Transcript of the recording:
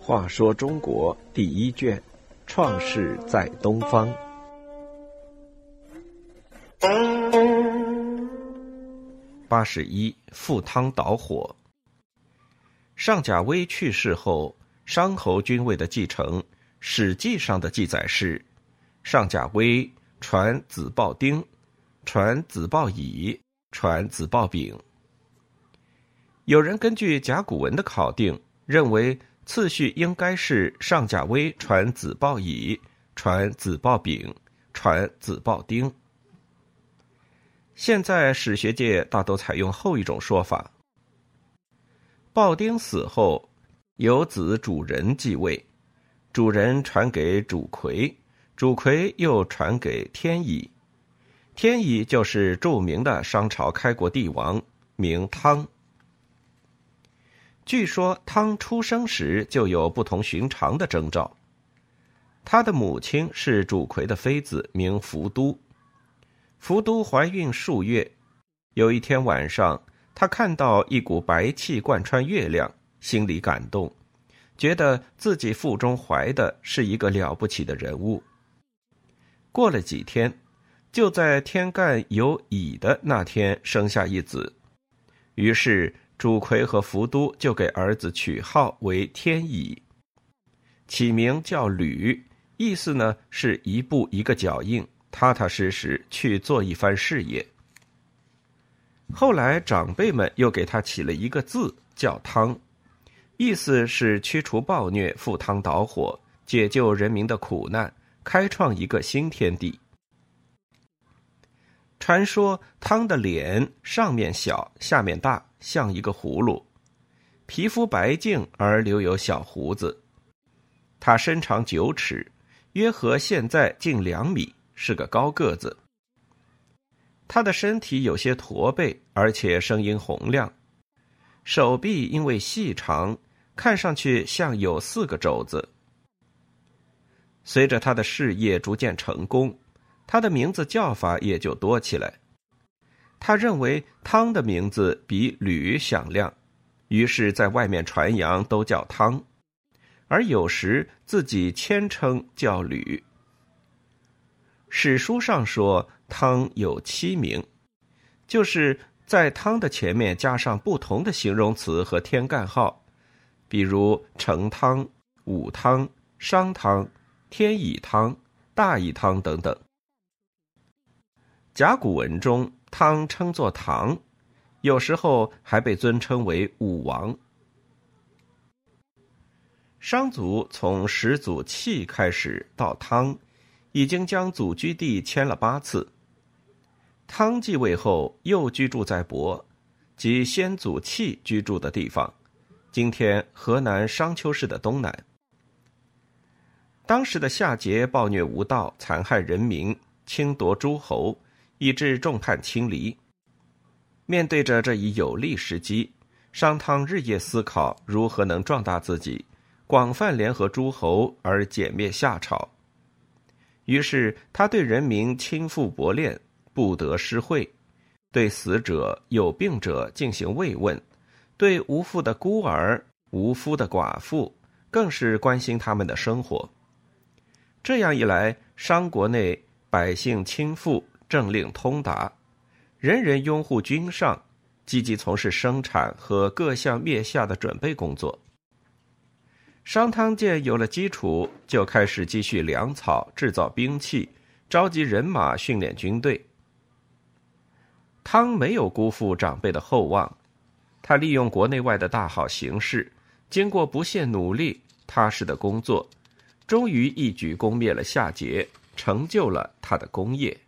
话说中国第一卷，创世在东方。八十一，赴汤蹈火。上甲威去世后，商侯君位的继承，《史记》上的记载是：上甲威传子豹丁，传子豹乙，传子豹丙。有人根据甲骨文的考定，认为。次序应该是上甲威传子豹乙，传子豹丙，传子豹丁。现在史学界大都采用后一种说法。豹丁死后，由子主人继位，主人传给主魁，主魁又传给天乙，天乙就是著名的商朝开国帝王，名汤。据说汤出生时就有不同寻常的征兆。他的母亲是主魁的妃子，名福都。福都怀孕数月，有一天晚上，他看到一股白气贯穿月亮，心里感动，觉得自己腹中怀的是一个了不起的人物。过了几天，就在天干有乙的那天生下一子，于是。主魁和福都就给儿子取号为天乙，起名叫吕，意思呢是一步一个脚印，踏踏实实去做一番事业。后来长辈们又给他起了一个字叫汤，意思是驱除暴虐，赴汤蹈火，解救人民的苦难，开创一个新天地。传说汤的脸上面小，下面大。像一个葫芦，皮肤白净而留有小胡子。他身长九尺，约合现在近两米，是个高个子。他的身体有些驼背，而且声音洪亮，手臂因为细长，看上去像有四个肘子。随着他的事业逐渐成功，他的名字叫法也就多起来。他认为汤的名字比吕响亮，于是在外面传扬都叫汤，而有时自己谦称叫吕。史书上说汤有七名，就是在汤的前面加上不同的形容词和天干号，比如成汤、武汤、商汤、天乙汤、大乙汤等等。甲骨文中。汤称作唐，有时候还被尊称为武王。商族从始祖契开始到汤，已经将祖居地迁了八次。汤继位后，又居住在亳，即先祖契居住的地方，今天河南商丘市的东南。当时的夏桀暴虐无道，残害人民，侵夺诸侯。以致众叛亲离。面对着这一有利时机，商汤日夜思考如何能壮大自己，广泛联合诸侯而歼灭夏朝。于是他对人民亲赴薄练，不得失惠；对死者有病者进行慰问，对无父的孤儿、无夫的寡妇，更是关心他们的生活。这样一来，商国内百姓亲富。政令通达，人人拥护君上，积极从事生产和各项灭夏的准备工作。商汤见有了基础，就开始积蓄粮草、制造兵器、召集人马、训练军队。汤没有辜负长辈的厚望，他利用国内外的大好形势，经过不懈努力、踏实的工作，终于一举攻灭了夏桀，成就了他的功业。